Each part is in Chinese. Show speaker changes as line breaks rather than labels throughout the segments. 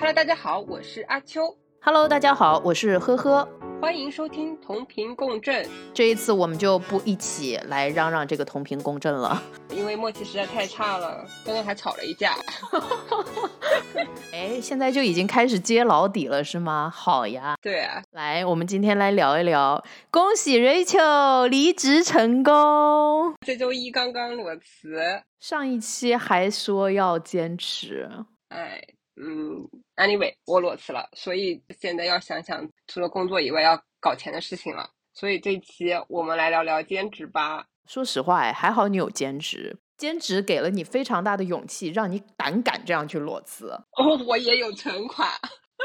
Hello，大家好，我是阿秋。
Hello，大家好，我是呵呵。
欢迎收听同频共振。
这一次我们就不一起来嚷嚷这个同频共振了，
因为默契实在太差了，刚刚还吵了一架。
哎，现在就已经开始揭老底了是吗？好呀，
对啊，
来，我们今天来聊一聊，恭喜 Rachel 离职成功。
这周一刚刚裸辞，
上一期还说要坚持，
哎，嗯，anyway，我裸辞了，所以现在要想想除了工作以外要搞钱的事情了。所以这期我们来聊聊兼职吧。
说实话，哎，还好你有兼职，兼职给了你非常大的勇气，让你胆敢这样去裸辞。
哦，我也有存款。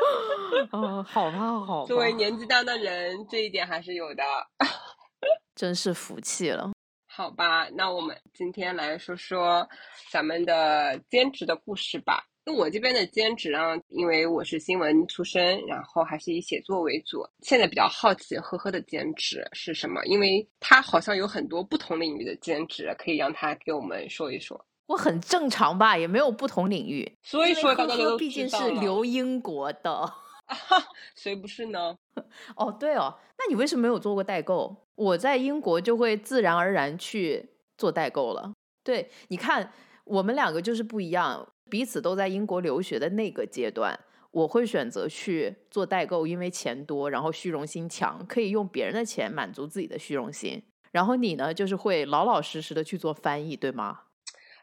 哦，好吧，好吧。
作为年纪大的人，这一点还是有的。
真是服气了。
好吧，那我们今天来说说咱们的兼职的故事吧。那我这边的兼职啊，因为我是新闻出身，然后还是以写作为主。现在比较好奇呵呵的兼职是什么，因为他好像有很多不同领域的兼职，可以让他给我们说一说。
我很正常吧，也没有不同领域。
所以说
呵呵
大家都
毕竟是留英国的。
啊谁不是呢？
哦，对哦，那你为什么没有做过代购？我在英国就会自然而然去做代购了。对，你看，我们两个就是不一样，彼此都在英国留学的那个阶段，我会选择去做代购，因为钱多，然后虚荣心强，可以用别人的钱满足自己的虚荣心。然后你呢，就是会老老实实的去做翻译，对吗？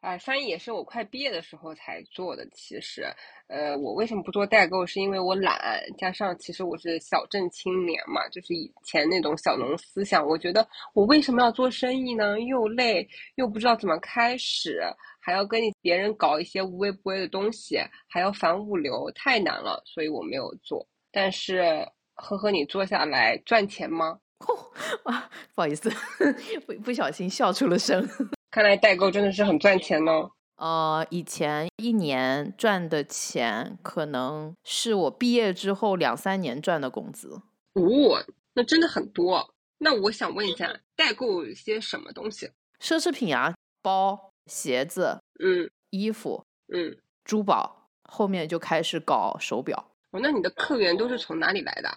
哎，翻译也是我快毕业的时候才做的。其实，呃，我为什么不做代购？是因为我懒，加上其实我是小镇青年嘛，就是以前那种小农思想。我觉得我为什么要做生意呢？又累，又不知道怎么开始，还要跟你别人搞一些无微不微的东西，还要烦物流，太难了，所以我没有做。但是，呵呵，你做下来赚钱吗？
啊，不好意思，不不小心笑出了声。
看来代购真的是很赚钱呢。
呃，以前一年赚的钱，可能是我毕业之后两三年赚的工资。
哦，那真的很多。那我想问一下，代购些什么东西？
奢侈品啊，包、鞋子、
嗯
衣服、
嗯，
珠宝，后面就开始搞手表。
哦，那你的客源都是从哪里来的？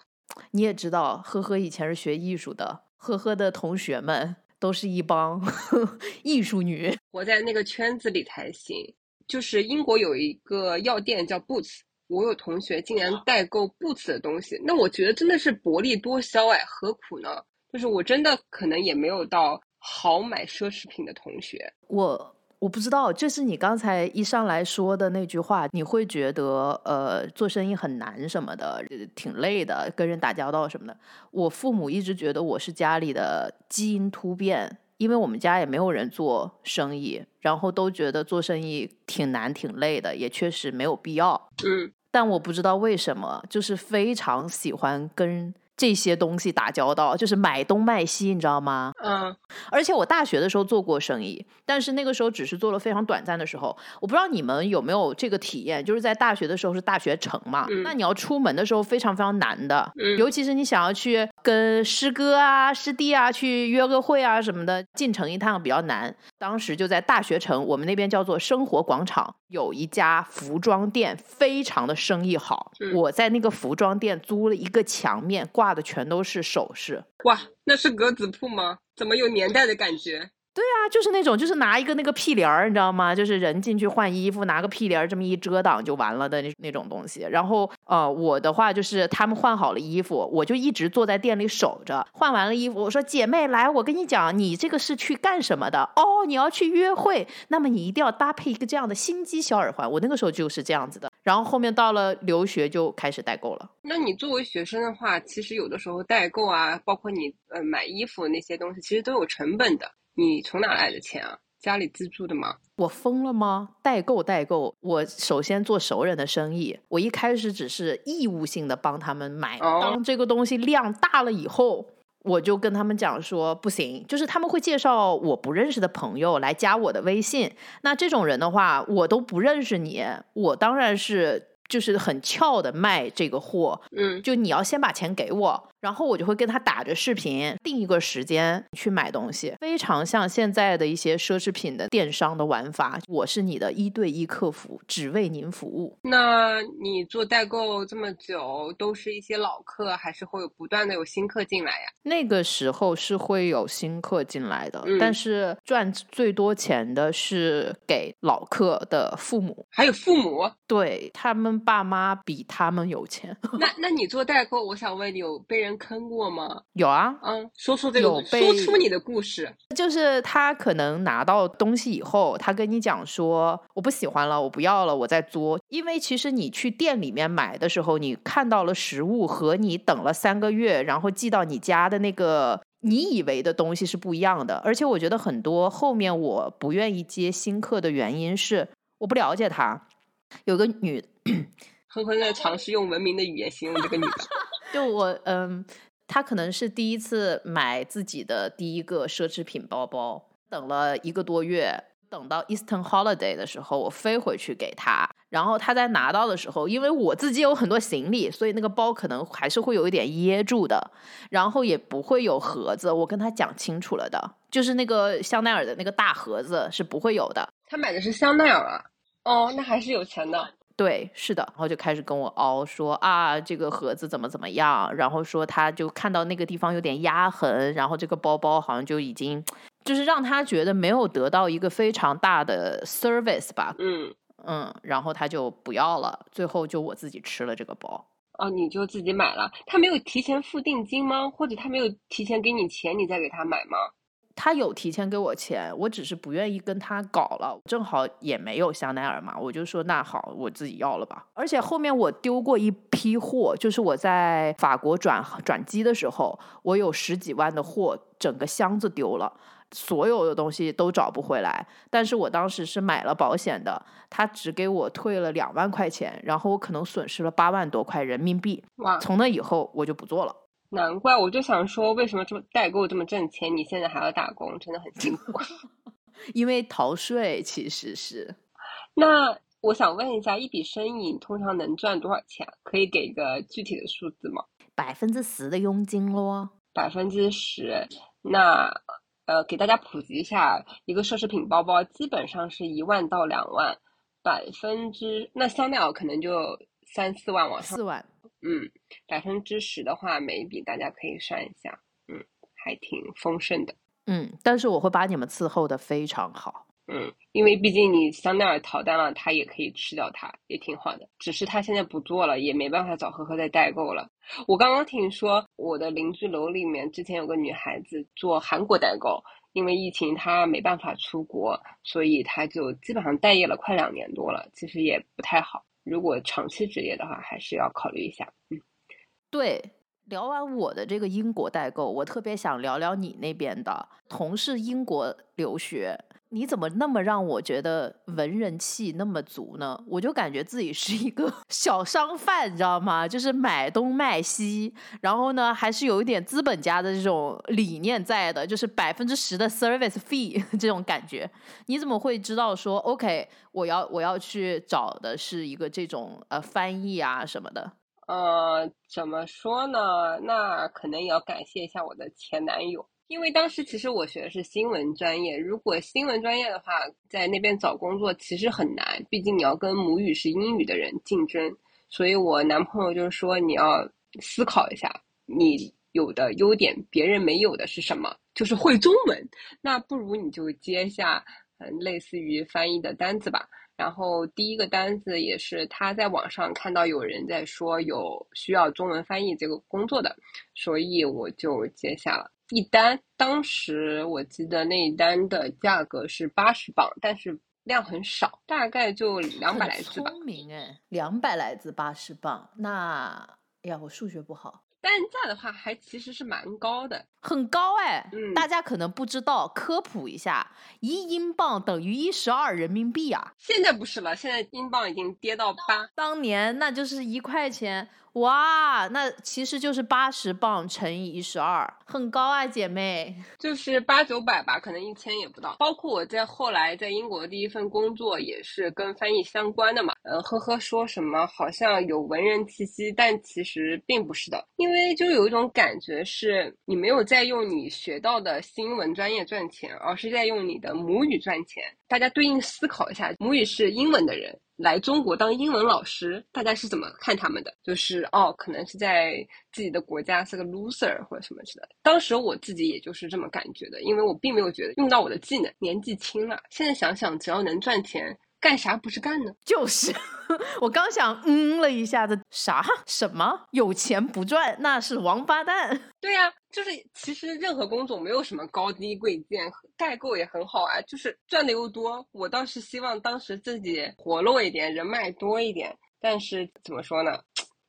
你也知道，呵呵以前是学艺术的，呵呵的同学们都是一帮 艺术女。
活在那个圈子里才行。就是英国有一个药店叫 Boots，我有同学竟然代购 Boots 的东西，那我觉得真的是薄利多销哎，何苦呢？就是我真的可能也没有到好买奢侈品的同学。
我我不知道，就是你刚才一上来说的那句话，你会觉得呃做生意很难什么的，呃挺累的，跟人打交道什么的。我父母一直觉得我是家里的基因突变，因为我们家也没有人做生意，然后都觉得做生意挺难挺累的，也确实没有必要。
嗯，
但我不知道为什么，就是非常喜欢跟这些东西打交道，就是买东卖西，你知道吗？
嗯，
而且我大学的时候做过生意，但是那个时候只是做了非常短暂的时候。我不知道你们有没有这个体验，就是在大学的时候是大学城嘛，
嗯
那你要出门的时候非常非常难的，
嗯
尤其是你想要去跟师哥啊、师弟啊去约个会啊什么的，进城一趟比较难。当时就在大学城，我们那边叫做生活广场，有一家服装店，非常的生意好。
嗯
我在那个服装店租了一个墙面，挂的全都是首饰。
哇，那是格子铺吗？怎么有年代的感觉？
对啊，就是那种，就是拿一个那个屁帘儿，你知道吗？就是人进去换衣服，拿个屁帘儿这么一遮挡就完了的那那种东西。然后，呃，我的话就是他们换好了衣服，我就一直坐在店里守着。换完了衣服，我说姐妹来，我跟你讲，你这个是去干什么的？哦，你要去约会，那么你一定要搭配一个这样的心机小耳环。我那个时候就是这样子的。然后后面到了留学就开始代购了。
那你作为学生的话，其实有的时候代购啊，包括你呃买衣服那些东西，其实都有成本的。你从哪来的钱啊？家里资助的吗？
我疯了吗？代购代购，我首先做熟人的生意，我一开始只是义务性的帮他们买，
哦
当这个东西量大了以后。我就跟他们讲说不行，就是他们会介绍我不认识的朋友来加我的微信。那这种人的话，我都不认识你，我当然是就是很俏的卖这个货，
嗯，
就你要先把钱给我，然后我就会跟他打着视频，定一个时间去买东西，非常像现在的一些奢侈品的电商的玩法。我是你的一对一客服，只为您服务。
那你做代购这么久，都是一些老客，还是会有不断的有新客进来呀？
那个时候是会有新客进来的，
嗯
但是赚最多钱的是给老客的父母，
还有父母，
对他们爸妈比他们有钱。
那那你做代购，我想问你，有被人坑过吗？
有啊，
嗯，说出这个
有，被
说出你的故事。
就是他可能拿到东西以后，他跟你讲说我不喜欢了，我不要了，我在作。因为其实你去店里面买的时候，你看到了实物和你等了三个月，然后寄到你家的那个 你以为的东西是不一样的。而且我觉得很多后面我不愿意接新客的原因是我不了解他。有个女，
哼哼在尝试用文明的语言形容这个女的。
就我嗯，她可能是第一次买自己的第一个奢侈品包包，等了一个多月，等到 Eastern Holiday 的时候，我飞回去给她，然后她在拿到的时候，因为我自己有很多行李，所以那个包可能还是会有一点噎住的，然后也不会有盒子，我跟她讲清楚了的，就是那个香奈儿的那个大盒子是不会有的。
他买的是香奈儿啊。哦，那还是有钱的。
对，是的，然后就开始跟我凹说啊，这个盒子怎么怎么样，然后说他就看到那个地方有点压痕，然后这个包包好像就已经，就是让他觉得没有得到一个非常大的 service 吧，
嗯，
嗯，然后他就不要了，最后就我自己吃了这个包。
哦，你就自己买了，他没有提前付定金吗？或者他没有提前给你钱，你再给他买吗？
他有提前给我钱，我只是不愿意跟他搞了，正好也没有香奈儿嘛，我就说那好，我自己要了吧。而且后面我丢过一批货，就是我在法国转转机的时候，我有十几万的货，整个箱子丢了。所有的东西都找不回来，但是我当时是买了保险的，他只给我退了两万块钱，然后我可能损失了八万多块人民币。
哇，
从那以后我就不做了。
难怪我就想说，为什么这么代购这么挣钱？你现在还要打工，真的很辛苦。
因为逃税其实是
那我想问一下，一笔生意你通常能赚多少钱？可以给个具体的数字吗？
百分之十的佣金咯。
百分之十。那呃，给大家普及一下，一个奢侈品包包基本上是一万到两万，百分之那香奈儿可能就三四万往上。
四万，
嗯，百分之十的话，每一笔大家可以算一下，嗯，还挺丰盛的。
嗯，但是我会把你们伺候的非常好。
嗯，因为毕竟你香奈儿逃单了，他也可以吃掉它，也挺好的。只是他现在不做了，也没办法找呵呵再代购了。我刚刚听说，我的邻居楼里面之前有个女孩子做韩国代购，因为疫情她没办法出国，所以她就基本上待业了快两年多了。其实也不太好，如果长期职业的话，还是要考虑一下。嗯，
对，聊完我的这个英国代购，我特别想聊聊你那边的同是英国留学。你怎么那么让我觉得文人气那么足呢？我就感觉自己是一个 小商贩，你知道吗？就是买东卖西，然后呢，还是有一点资本家的这种理念在的，就是百分之十的 service fee 这种感觉。你怎么会知道说 OK，我要我要去找的是一个这种呃翻译啊什么的？
呃，怎么说呢？那可能也要感谢一下我的前男友。因为当时其实我学的是新闻专业，如果新闻专业的话，在那边找工作其实很难，毕竟你要跟母语是英语的人竞争。所以我男朋友就是说你要思考一下，你有的优点别人没有的是什么？就是会中文。那不如你就接下嗯类似于翻译的单子吧。然后第一个单子也是他在网上看到有人在说有需要中文翻译这个工作的，所以我就接下了。一单，当时我记得那一单的价格是八十磅，但是量很少，大概就两百来字吧。
聪明哎，两百来字八十磅，那哎呀，我数学不好。
单价的话，还其实是蛮高的，
很高哎。
嗯
大家可能不知道，科普一下，一英镑等于一十二人民币啊。
现在不是了，现在英镑已经跌到八。
当年那就是一块钱，哇，那其实就是八十磅乘以一十二，很高啊，姐妹。
就是八九百吧，可能一千也不到。包括我在后来在英国第一份工作也是跟翻译相关的嘛。呃，呵呵，说什么好像有文人气息，但其实并不是的，因为就有一种感觉是你没有在用你学到的新闻专业赚钱，而是在用你的母语赚钱。大家对应思考一下，母语是英文的人。来中国当英文老师，大家是怎么看他们的？就是哦，可能是在自己的国家是个 loser 或者什么之类的。当时我自己也就是这么感觉的，因为我并没有觉得用到我的技能，年纪轻了。现在想想，只要能赚钱。干啥不是干呢？
就是，我刚想嗯了一下子，啥什么有钱不赚那是王八蛋。
对呀，就是其实任何工作没有什么高低贵贱，代购也很好啊，就是赚的又多。我倒是希望当时自己活络一点，人脉多一点。但是怎么说呢？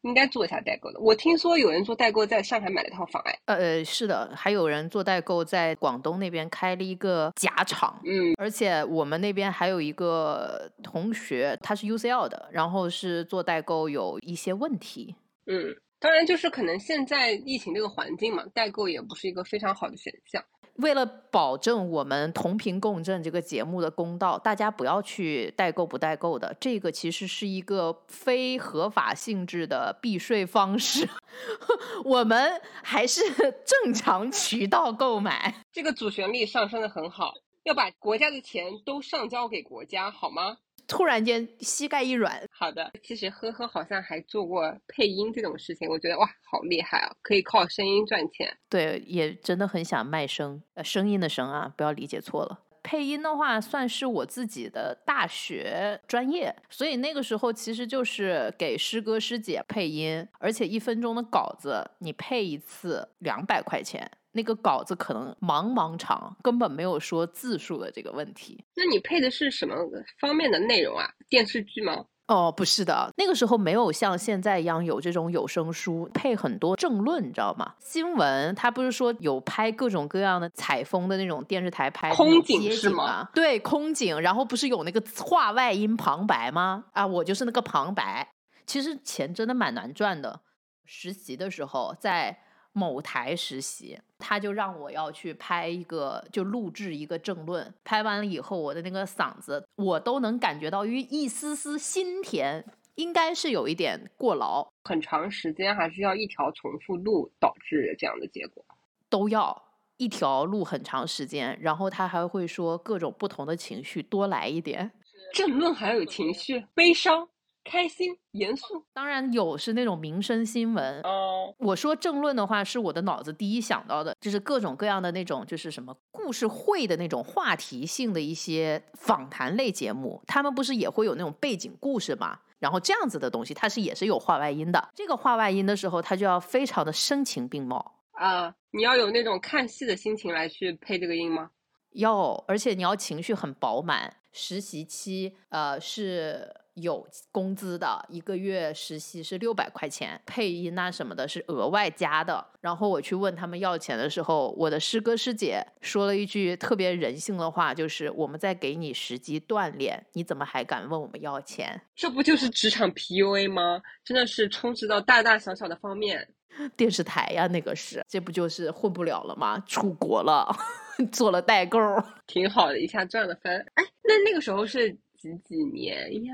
应该做一下代购的。我听说有人做代购在上海买了一套房，哎，
呃，是的，还有人做代购在广东那边开了一个假厂，
嗯，
而且我们那边还有一个同学，他是 UCL 的，然后是做代购有一些问题，
嗯，当然就是可能现在疫情这个环境嘛，代购也不是一个非常好的选项。
为了保证我们同频共振这个节目的公道，大家不要去代购不代购的，这个其实是一个非合法性质的避税方式，我们还是 正常渠道购买。
这个主旋律上升的很好，要把国家的钱都上交给国家，好吗？
突然间膝盖一软，
好的。其实呵呵好像还做过配音这种事情，我觉得哇，好厉害啊，可以靠声音赚钱。
对，也真的很想卖声，呃，声音的声啊，不要理解错了。配音的话，算是我自己的大学专业，所以那个时候其实就是给师哥师姐配音，而且一分钟的稿子你配一次两百块钱。那个稿子可能茫茫长，根本没有说字数的这个问题。
那你配的是什么方面的内容啊？电视剧吗？
哦，不是的，那个时候没有像现在一样有这种有声书配很多政论，你知道吗？新闻它不是说有拍各种各样的采风的那种电视台拍
空景是吗？
对，空景，然后不是有那个话外音旁白吗？啊，我就是那个旁白。其实钱真的蛮难赚的。实习的时候在。某台实习，他就让我要去拍一个，就录制一个政论。拍完了以后，我的那个嗓子，我都能感觉到有一丝丝心甜，应该是有一点过劳。
很长时间还是要一条重复录导致这样的结果，
都要一条录很长时间，然后他还会说各种不同的情绪多来一点。
政论还有情绪，悲伤。开心、严肃，
当然有是那种民生新闻。
哦，
我说政论的话，是我的脑子第一想到的，就是各种各样的那种，就是什么故事会的那种话题性的一些访谈类节目。他们不是也会有那种背景故事嘛？然后这样子的东西，它是也是有话外音的。这个话外音的时候，它就要非常的声情并茂
啊！你要有那种看戏的心情来去配这个音吗？
要，而且你要情绪很饱满。实习期，呃，是。有工资的，一个月实习是六百块钱，配音啊什么的是额外加的。然后我去问他们要钱的时候，我的师哥师姐说了一句特别人性的话，就是我们在给你实际锻炼，你怎么还敢问我们要钱？
这不就是职场 PUA 吗？真的是充斥到大大小小的方面。
电视台呀，那个是，这不就是混不了了吗？出国了，做了代购，
挺好的，一下赚了翻。哎，那那个时候是。几几年呀？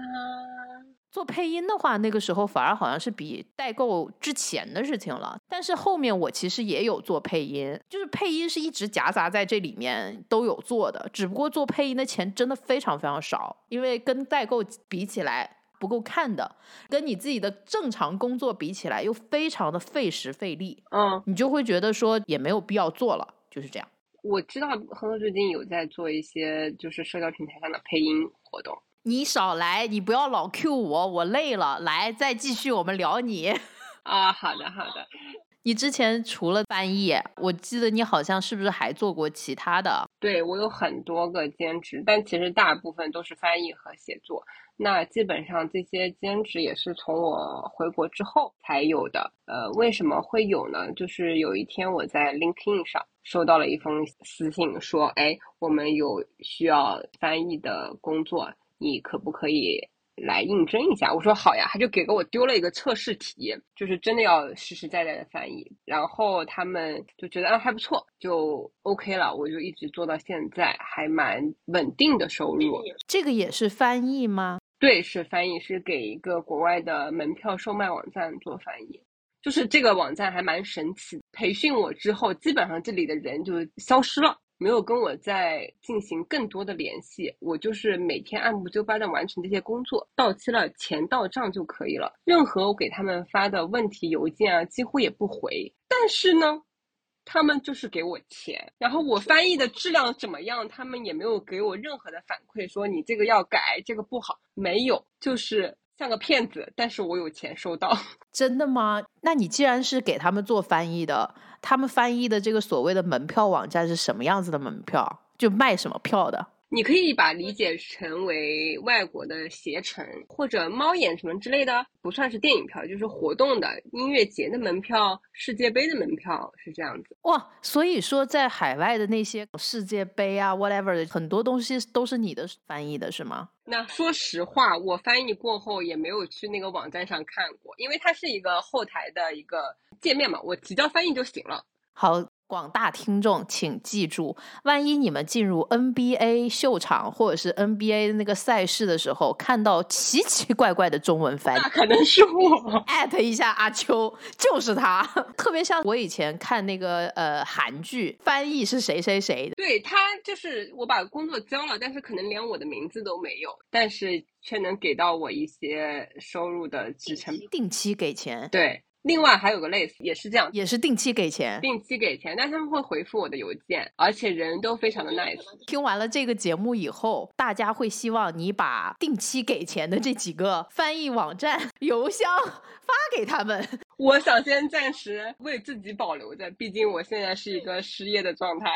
做配音的话，那个时候反而好像是比代购之前的事情了。但是后面我其实也有做配音，就是配音是一直夹杂在这里面都有做的。只不过做配音的钱真的非常非常少，因为跟代购比起来不够看的，跟你自己的正常工作比起来又非常的费时费力。
嗯，
你就会觉得说也没有必要做了，就是这样。
我知道亨特最近有在做一些就是社交平台上的配音活动。
你少来，你不要老 Q 我，我累了。来，再继续，我们聊你。
啊，好的好的。
你之前除了翻译，我记得你好像是不是还做过其他的？
对我有很多个兼职，但其实大部分都是翻译和写作。那基本上这些兼职也是从我回国之后才有的。呃，为什么会有呢？就是有一天我在 LinkedIn 上收到了一封私信，说：“哎，我们有需要翻译的工作，你可不可以来应征一下？我说好呀，他就给给我丢了一个测试题，就是真的要实实在在的翻译。然后他们就觉得啊还不错，就 OK 了，我就一直做到现在，还蛮稳定的收入。
这个也是翻译吗？
对，是翻译，是给一个国外的门票售卖网站做翻译。就是这个网站还蛮神奇，培训我之后，基本上这里的人就消失了。没有跟我再进行更多的联系，我就是每天按部就班的完成这些工作，到期了钱到账就可以了。任何我给他们发的问题邮件啊，几乎也不回。但是呢，他们就是给我钱，然后我翻译的质量怎么样，他们也没有给我任何的反馈，说你这个要改，这个不好，没有，就是像个骗子。但是我有钱收到，
真的吗？那你既然是给他们做翻译的。他们翻译的这个所谓的门票网站是什么样子的门票？就卖什么票的？
你可以把理解成为外国的携程或者猫眼什么之类的，不算是电影票，就是活动的音乐节的门票、世界杯的门票是这样子。
哇，所以说在海外的那些世界杯啊，whatever 的很多东西都是你的翻译的是吗？
那说实话，我翻译过后也没有去那个网站上看过，因为它是一个后台的一个界面嘛，我提交翻译就行了。
好。广大听众，请记住，万一你们进入 NBA 秀场或者是 NBA 那个赛事的时候，看到奇奇怪怪的中文翻译，
那可能是我。
艾特一下阿秋，就是他，特别像我以前看那个呃韩剧，翻译是谁谁谁，
对他就是我把工作交了，但是可能连我的名字都没有，但是却能给到我一些收入的支撑，
定期给钱，
对。另外还有个类似，也是这样，
也是定期给钱，
定期给钱，但他们会回复我的邮件，而且人都非常的 nice。
听完了这个节目以后，大家会希望你把定期给钱的这几个翻译网站邮箱发给他们。
我想先暂时为自己保留着，毕竟我现在是一个失业的状态。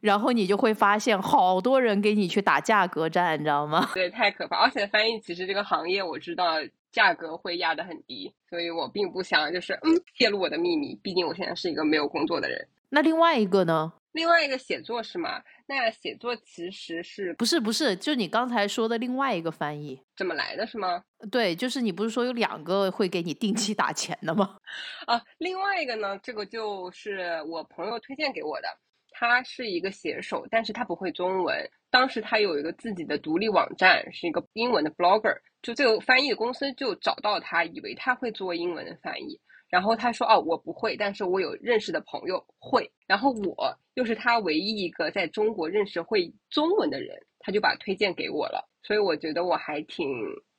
然后你就会发现，好多人给你去打价格战，你知道吗？
对，太可怕。而且翻译其实这个行业，我知道。价格会压得很低，所以我并不想就是嗯泄露我的秘密。毕竟我现在是一个没有工作的人。
那另外一个呢？
另外一个写作是吗？那写作其实是
不是不是？就你刚才说的另外一个翻译
怎么来的是吗？
对，就是你不是说有两个会给你定期打钱的吗？
啊，另外一个呢，这个就是我朋友推荐给我的。他是一个写手，但是他不会中文。当时他有一个自己的独立网站，是一个英文的 blogger。就这个翻译的公司就找到他，以为他会做英文的翻译。然后他说：“哦，我不会，但是我有认识的朋友会。然后我又是他唯一一个在中国认识会中文的人，他就把推荐给我了。所以我觉得我还挺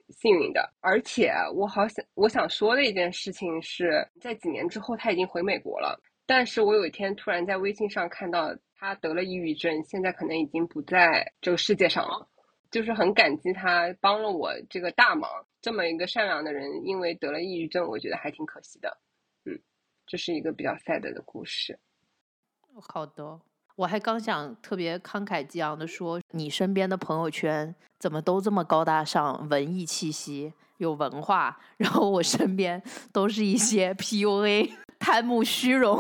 幸运的。而且我好想我想说的一件事情是在几年之后，他已经回美国了。但是我有一天突然在微信上看到他得了抑郁症，现在可能已经不在这个世界上了。”就是很感激他帮了我这个大忙，这么一个善良的人，因为得了抑郁症，我觉得还挺可惜的。嗯，这是一个比较 sad 的故事。
好的，我还刚想特别慷慨激昂的说，你身边的朋友圈怎么都这么高大上，文艺气息，有文化，然后我身边都是一些 PUA。贪慕虚荣，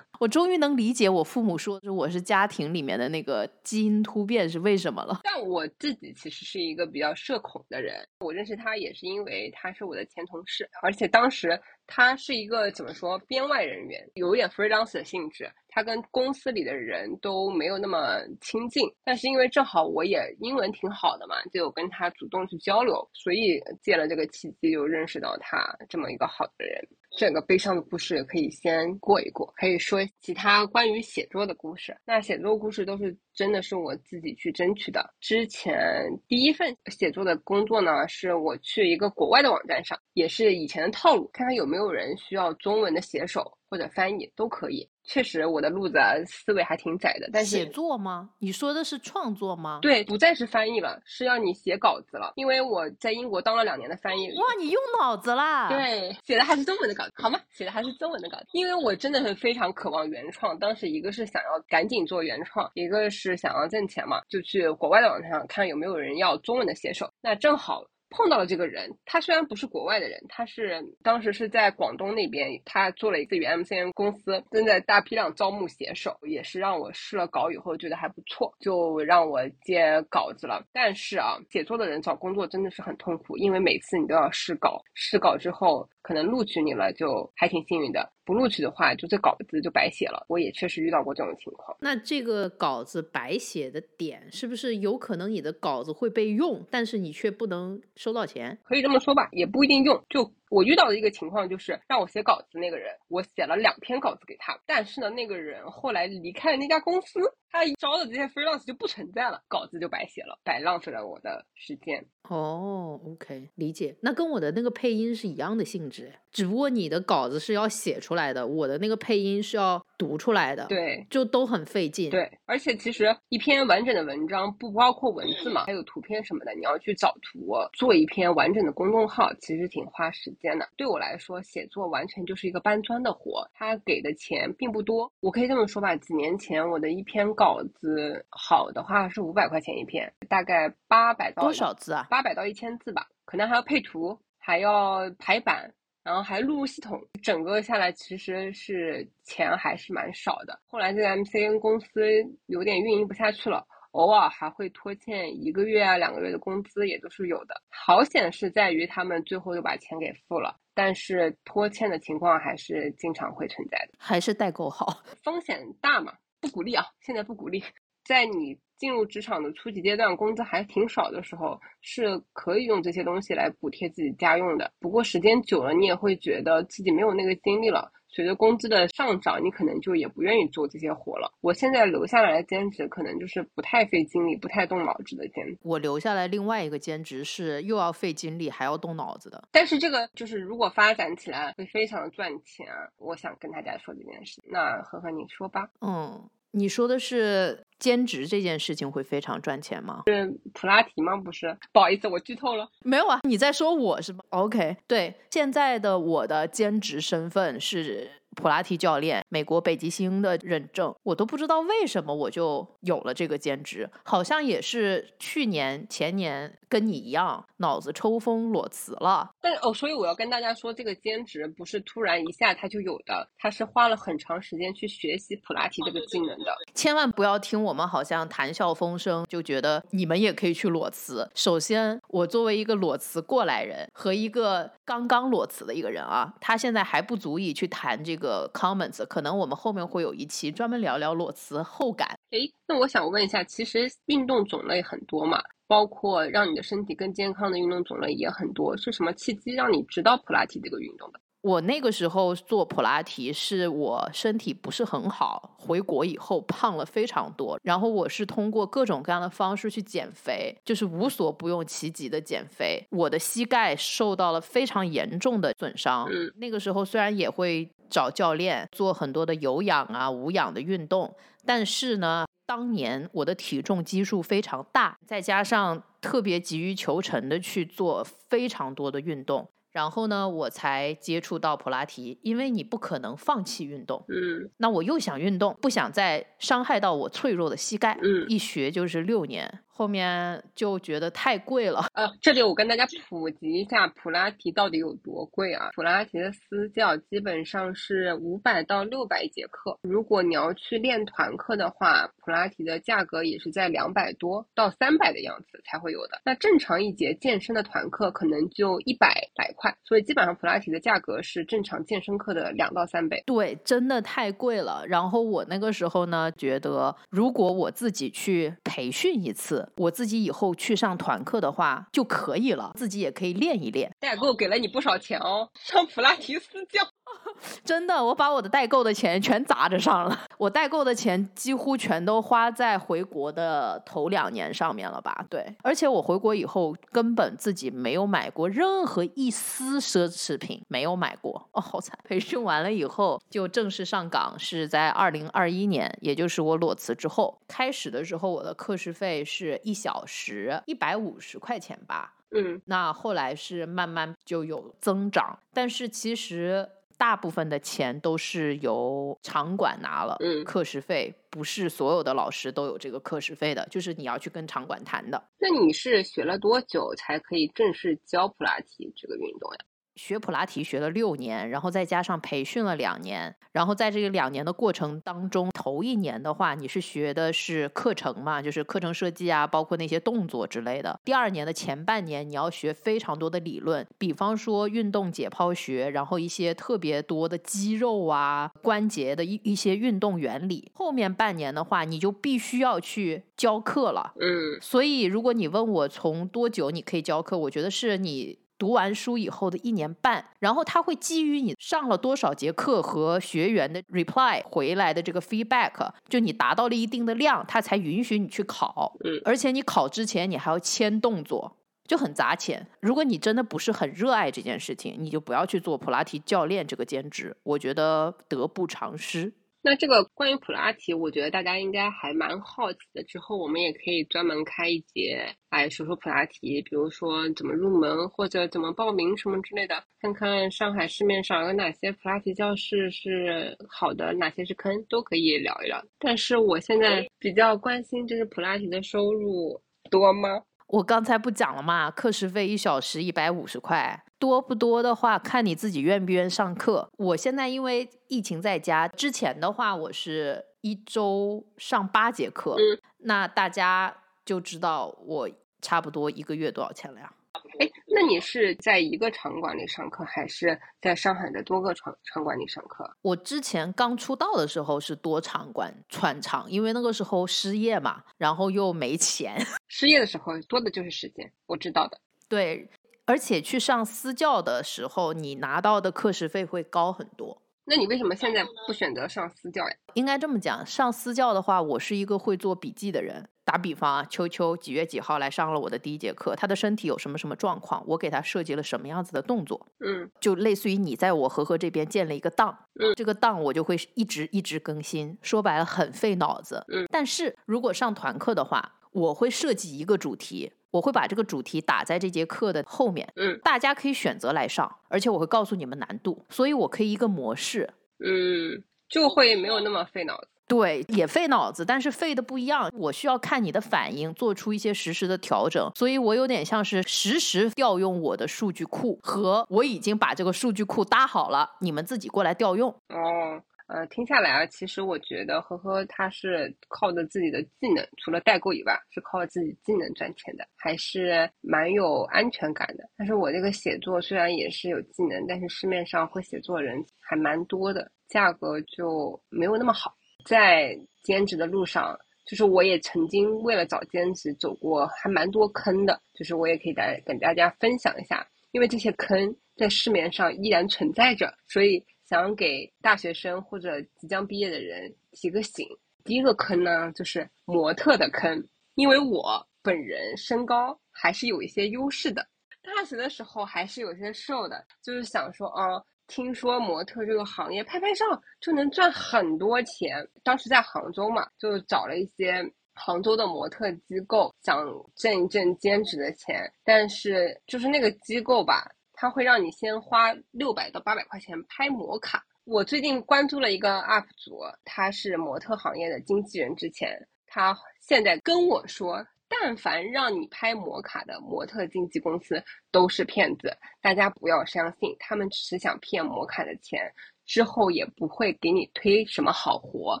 我终于能理解我父母说，我是家庭里面的那个基因突变是为什么了。
但我自己其实是一个比较社恐的人，我认识他也是因为他是我的前同事，而且当时他是一个怎么说编外人员，有点 freelance 的性质。他跟公司里的人都没有那么亲近，但是因为正好我也英文挺好的嘛，就有跟他主动去交流，所以借了这个契机就认识到他这么一个好的人。这个悲伤的故事可以先过一过，可以说其他关于写作的故事。那写作故事都是真的是我自己去争取的。之前第一份写作的工作呢，是我去一个国外的网站上，也是以前的套路，看看有没有人需要中文的写手或者翻译都可以。确实，我的路子思维还挺窄的。但是
写作吗？你说的是创作吗？
对，不再是翻译了，是要你写稿子了。因为我在英国当了两年的翻译。
哇，你用脑子啦！
对，写的还是中文的稿子，好吗？写的还是中文的稿子。因为我真的是非常渴望原创。当时一个是想要赶紧做原创，一个是想要挣钱嘛，就去国外的网站上看有没有人要中文的写手。那正好。碰到了这个人，他虽然不是国外的人，他是当时是在广东那边，他做了一个与 MCN 公司正在大批量招募写手，也是让我试了稿以后觉得还不错，就让我接稿子了。但是啊，写作的人找工作真的是很痛苦，因为每次你都要试稿，试稿之后可能录取你了，就还挺幸运的；不录取的话，就这稿子就白写了。我也确实遇到过这种情况。
那这个稿子白写的点，是不是有可能你的稿子会被用，但是你却不能收到钱？
可以这么说吧，也不一定用。就我遇到的一个情况就是，让我写稿子那个人，我写了两篇稿子给他，但是呢，那个人后来离开了那家公司，他招的这些 freelance 就不存在了，稿子就白写了，白浪费了我的时间。
哦，OK，理解。那跟我的那个配音是一样的性质，只不过你的稿子是要写出来的，我的那个配音是要读出来的，，
对。
就都很费劲。，
对，而且其实一篇完整的文章不包括文字嘛，还有图片什么的，你要去找图，做一篇完整的公众号，其实挺花时间的。对我来说，写作完全就是一个搬砖的活，他给的钱并不多。我可以这么说吧，几年前我的一篇稿子好的话是五百块钱一篇，大概八百到
多少字啊？
八百到一千字吧，可能还要配图，还要排版，然后还录入系统，整个下来其实是钱还是蛮少的。后来这个 MCN 公司有点运营不下去了。偶尔还会拖欠一个月啊、两个月的工资，也都是有的。好险是在于他们最后又把钱给付了，但是拖欠的情况还是经常会存在的。
还是代购好？
风险大嘛，不鼓励啊，现在不鼓励。在你进入职场的初级阶段，工资还挺少的时候，是可以用这些东西来补贴自己家用的。不过时间久了，你也会觉得自己没有那个精力了。随着工资的上涨，你可能就也不愿意做这些活了。我现在留下来的兼职，可能就是不太费精力、不太动脑子的兼职。
我留下来另外一个兼职是又要费精力还要动脑子的。
但是这个就是如果发展起来会非常赚钱，我想跟大家说这件事。那呵呵，你说吧。
嗯，你说的是兼职这件事情会非常赚钱吗？
是普拉提吗？不是，不好意思，我剧透了。
没有啊，你在说我是吧？OK，对，现在的我的兼职身份是普拉提教练，美国北极星的认证，我都不知道为什么我就有了这个兼职，好像也是去年前年跟你一样，脑子抽风裸辞了。
但哦，所以我要跟大家说，这个兼职不是突然一下它就有的，它是花了很长时间去学习普拉提这个技能的。
千万不要听我们好像谈笑风生，就觉得你们也可以去裸辞。首先，我作为一个裸辞过来人和一个刚刚裸辞的一个人啊，他现在还不足以去谈这个 comments。可能我们后面会有一期专门聊聊裸辞后感。
诶，那我想问一下，其实运动种类很多嘛，包括让你的身体更健康的运动种类也很多，是什么契机让你知道普拉提这个运动的？
我那个时候做普拉提，是我身体不是很好，回国以后胖了非常多，然后我是通过各种各样的方式去减肥，就是无所不用其极的减肥。我的膝盖受到了非常严重的损伤，
嗯
那个时候虽然也会找教练做很多的有氧啊、无氧的运动，但是呢，当年我的体重基数非常大，再加上特别急于求成的去做非常多的运动。然后呢，我才接触到普拉提，因为你不可能放弃运动。
嗯
那我又想运动，不想再伤害到我脆弱的膝盖，
嗯
一学就是六年，后面就觉得太贵了。
呃，这里我跟大家普及一下普拉提到底有多贵啊？普拉提的私教基本上是五百到六百一节课，如果你要去练团课的话，普拉提的价格也是在两百多到三百的样子才会有的。那正常一节健身的团课可能就一百来块，所以基本上普拉提的价格是正常健身课的两到三倍。
对，真的太贵了。然后我那个时候呢，觉得如果我自己去培训一次，我自己以后去上团课的话就可以了，自己也可以练一练。
代购给了你不少钱哦，上普拉提私教。
真的，我把我的代购的钱全砸着上了。我代购的钱几乎全都花在回国的头两年上面了吧？对，而且我回国以后根本自己没有买过任何一丝奢侈品，没有买过。哦，好惨！培训完了以后就正式上岗，是在二零二一年，也就是我裸辞之后。开始的时候，我的课时费是一小时一百五十块钱吧。
嗯
那后来是慢慢就有增长，但是其实大部分的钱都是由场馆拿了，
嗯
课时费不是所有的老师都有这个课时费的，就是你要去跟场馆谈的。
那你是学了多久才可以正式教普拉提这个运动呀？
学普拉提学了六年，然后再加上培训了两年，然后在这个两年的过程当中，头一年的话，你是学的是课程嘛，就是课程设计啊，包括那些动作之类的。第二年的前半年，你要学非常多的理论，比方说运动解剖学，然后一些特别多的肌肉啊、关节的一一些运动原理。后面半年的话，你就必须要去教课了。
嗯
所以，如果你问我从多久你可以教课，我觉得是你读完书以后的一年半，然后他会基于你上了多少节课和学员的 reply 回来的这个 feedback，就你达到了一定的量，他才允许你去考。
嗯
而且你考之前你还要签动作。就很砸钱。如果你真的不是很热爱这件事情，你就不要去做普拉提教练这个兼职，我觉得得不偿失。
那这个关于普拉提，我觉得大家应该还蛮好奇的。之后我们也可以专门开一节，哎，说说普拉提，比如说怎么入门或者怎么报名什么之类的，看看上海市面上有哪些普拉提教室是好的，哪些是坑，都可以聊一聊。但是我现在比较关心，就是普拉提的收入多吗？
我刚才不讲了嘛，课时费一小时一百五十块，多不多的话看你自己愿不愿上课。我现在因为疫情在家，之前的话我是一周上八节课，
嗯
那大家就知道我差不多一个月多少钱了呀？
哎，那你是在一个场馆里上课，还是在上海的多个场场馆里上课？
我之前刚出道的时候是多场馆串场，因为那个时候失业嘛，然后又没钱，
失业的时候多的就是时间，我知道的。
对，而且去上私教的时候，你拿到的课时费会高很多。
那你为什么现在不选择上私教呀？
应该这么讲，上私教的话，我是一个会做笔记的人。打比方啊，秋秋几月几号来上了我的第一节课，他的身体有什么什么状况，我给他设计了什么样子的动作，
嗯
就类似于你在我和和这边建了一个档，
嗯
这个档我就会一直一直更新。说白了，很费脑子。
嗯
但是如果上团课的话，我会设计一个主题，我会把这个主题打在这节课的后面，
嗯
大家可以选择来上，而且我会告诉你们难度，所以我可以一个模式，
嗯，就会没有那么费脑子。
对，也费脑子，但是费的不一样。我需要看你的反应，做出一些实时的调整。所以我有点像是实时调用我的数据库，和我已经把这个数据库搭好了，你们自己过来调用。
哦，呃，听下来啊，其实我觉得呵呵他是靠着自己的技能，除了代购以外，是靠自己技能赚钱的，还是蛮有安全感的。但是我这个写作虽然也是有技能，但是市面上会写作人还蛮多的，价格就没有那么好。在兼职的路上，就是我也曾经为了找兼职走过还蛮多坑的，就是我也可以带跟大家分享一下，因为这些坑在市面上依然存在着，所以想给大学生或者即将毕业的人提个醒。第一个坑呢，就是模特的坑，因为我本人身高还是有一些优势的，大学的时候还是有些瘦的，就是想说啊。听说模特这个行业拍拍照就能赚很多钱，当时在杭州嘛，就找了一些杭州的模特机构，想挣一挣兼职的钱。但是就是那个机构吧，它会让你先花六百到八百块钱拍模卡。我最近关注了一个 UP 主，他是模特行业的经纪人，之前他现在跟我说。但凡让你拍模卡的模特经纪公司都是骗子，大家不要相信，他们只是想骗模卡的钱，之后也不会给你推什么好活。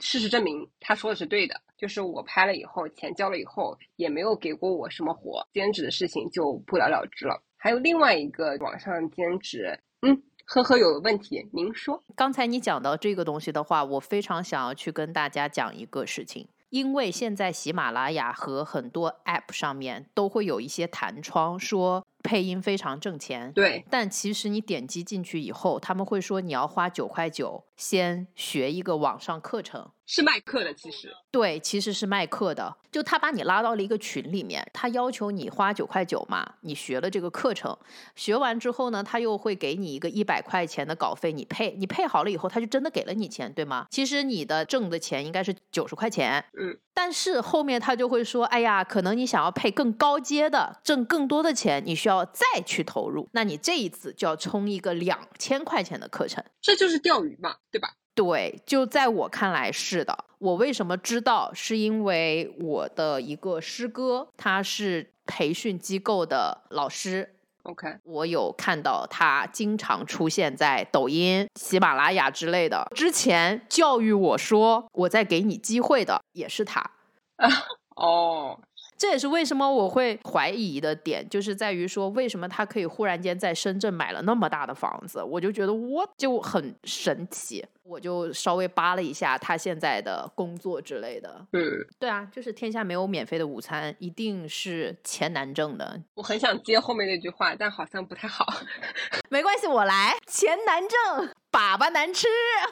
事实证明，他说的是对的，就是我拍了以后，钱交了以后，也没有给过我什么活，兼职的事情就不了了之了。还有另外一个网上兼职，嗯，呵呵，有问题，您说。
刚才你讲到这个东西的话，我非常想要去跟大家讲一个事情。因为现在喜马拉雅和很多 App 上面都会有一些弹窗，说配音非常挣钱。
对，
但其实你点击进去以后，他们会说你要花九块九先学一个网上课程。
是卖课的，其实
对，其实是卖课的。就他把你拉到了一个群里面，他要求你花九块九嘛，你学了这个课程，学完之后呢，他又会给你一个一百块钱的稿费，你配，你配好了以后，他就真的给了你钱，对吗？其实你的挣的钱应该是九十块钱，
嗯，
但是后面他就会说，哎呀，可能你想要配更高阶的，挣更多的钱，你需要再去投入，那你这一次就要充一个两千块钱的课程，
这就是钓鱼嘛，对吧？
对，就在我看来是的。我为什么知道？是因为我的一个师哥，他是培训机构的老师。
OK，
我有看到他经常出现在抖音、喜马拉雅之类的。之前教育我说我在给你机会的也是他。
哦，
这也是为什么我会怀疑的点，就是在于说为什么他可以忽然间在深圳买了那么大的房子，我就觉得我就很神奇。我就稍微扒了一下他现在的工作之类的。
嗯，
对啊，就是天下没有免费的午餐，一定是钱难挣的。
我很想接后面那句话，但好像不太好。
没关系，我来。钱难挣，粑粑难吃。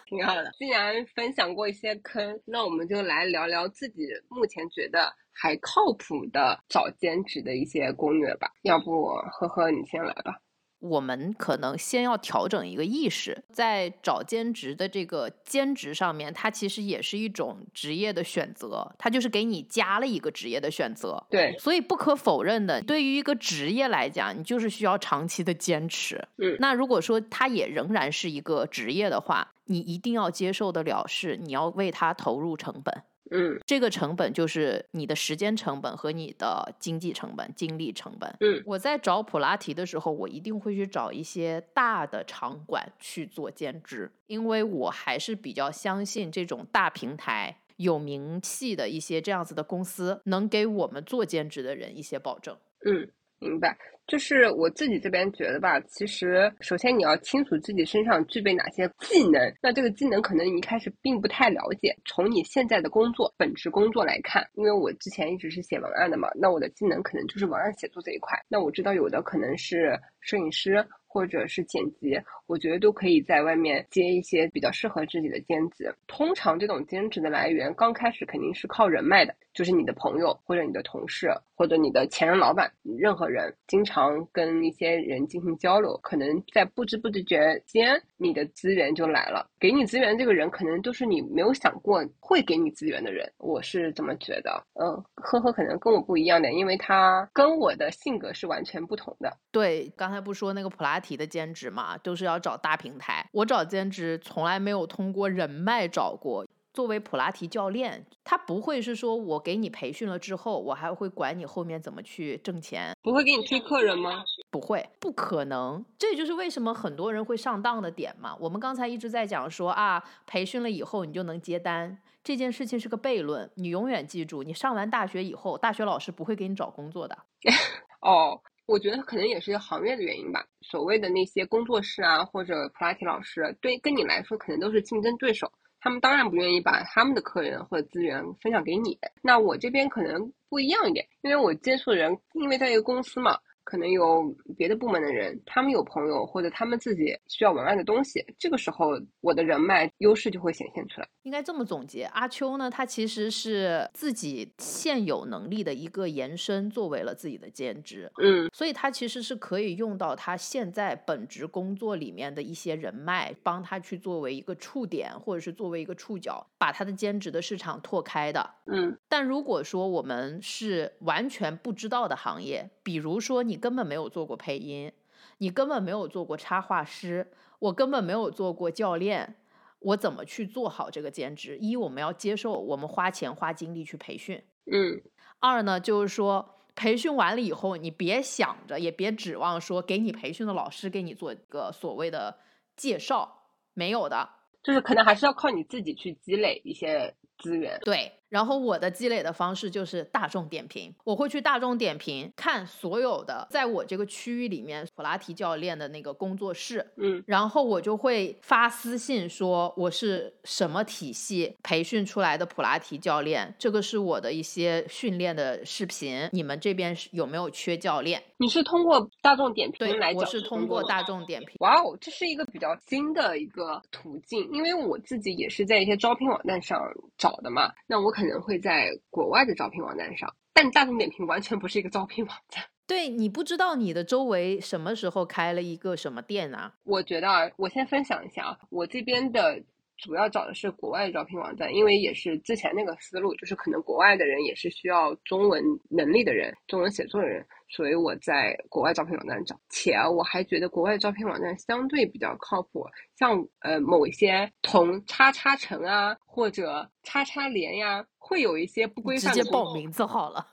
挺好的。既然分享过一些坑，那我们就来聊聊自己目前觉得还靠谱的找兼职的一些攻略吧。要不，呵呵，你先来吧。
我们可能先要调整一个意识，在找兼职的这个兼职上面，它其实也是一种职业的选择，它就是给你加了一个职业的选择。
对，
所以不可否认的，对于一个职业来讲，你就是需要长期的坚持。
嗯，
那如果说它也仍然是一个职业的话，你一定要接受得了，是你要为它投入成本。
嗯，
这个成本就是你的时间成本和你的经济成本、精力成本。
嗯，
我在找普拉提的时候，我一定会去找一些大的场馆去做兼职，因为我还是比较相信这种大平台、有名气的一些这样子的公司，能给我们做兼职的人一些保证。
嗯，明白。就是我自己这边觉得吧，其实首先你要清楚自己身上具备哪些技能，那这个技能可能你一开始并不太了解。从你现在的工作本职工作来看，因为我之前一直是写文案的嘛，那我的技能可能就是文案写作这一块。那我知道有的可能是摄影师或者是剪辑，我觉得都可以在外面接一些比较适合自己的兼职。通常这种兼职的来源，刚开始肯定是靠人脉的，就是你的朋友或者你的同事或者你的前任老板，任何人经常。跟一些人进行交流，可能在不知不觉间，你的资源就来了。给你资源这个人，可能都是你没有想过会给你资源的人。我是这么觉得。嗯，呵呵，可能跟我不一样的，因为他跟我的性格是完全不同的。
对，刚才不说那个普拉提的兼职嘛，都是要找大平台。我找兼职从来没有通过人脉找过。作为普拉提教练，他不会是说我给你培训了之后，我还会管你后面怎么去挣钱，
不会给你推客人吗？
不会，不可能。这就是为什么很多人会上当的点嘛。我们刚才一直在讲说啊，培训了以后你就能接单，这件事情是个悖论。你永远记住，你上完大学以后，大学老师不会给你找工作的。
哦，我觉得可能也是行业的原因吧。所谓的那些工作室啊，或者普拉提老师，对跟你来说可能都是竞争对手。他们当然不愿意把他们的客人或者资源分享给你，那我这边可能不一样一点，因为我接触的人，因为在一个公司嘛。可能有别的部门的人，他们有朋友或者他们自己需要文案的东西，这个时候我的人脉优势就会显现出来。
应该这么总结，阿秋呢，他其实是自己现有能力的一个延伸，作为了自己的兼职。
嗯，
所以他其实是可以用到他现在本职工作里面的一些人脉，帮他去作为一个触点，或者是作为一个触角，把他的兼职的市场拓开的。
嗯，
但如果说我们是完全不知道的行业，比如说你。根本没有做过配音，你根本没有做过插画师，我根本没有做过教练，我怎么去做好这个兼职？一，我们要接受我们花钱花精力去培训，
嗯。
二呢，就是说培训完了以后，你别想着，也别指望说给你培训的老师给你做一个所谓的介绍，没有的，
就是可能还是要靠你自己去积累一些资源。
对。然后我的积累的方式就是大众点评，我会去大众点评看所有的在我这个区域里面普拉提教练的那个工作室，
嗯，
然后我就会发私信说我是什么体系培训出来的普拉提教练，这个是我的一些训练的视频，你们这边是有没有缺教练？
你是通过大众点评来
我是通过大众点评。
哇哦，这是一个比较新的一个途径，因为我自己也是在一些招聘网站上找的嘛，那我。可能会在国外的招聘网站上，但大众点评完全不是一个招聘网站。
对你不知道你的周围什么时候开了一个什么店啊？
我觉得啊，我先分享一下啊，我这边的主要找的是国外的招聘网站，因为也是之前那个思路，就是可能国外的人也是需要中文能力的人，中文写作的人，所以我在国外招聘网站找。且我还觉得国外招聘网站相对比较靠谱，像呃某一些同叉叉城啊或者叉叉联呀，会有一些不规范
直接报名字好了。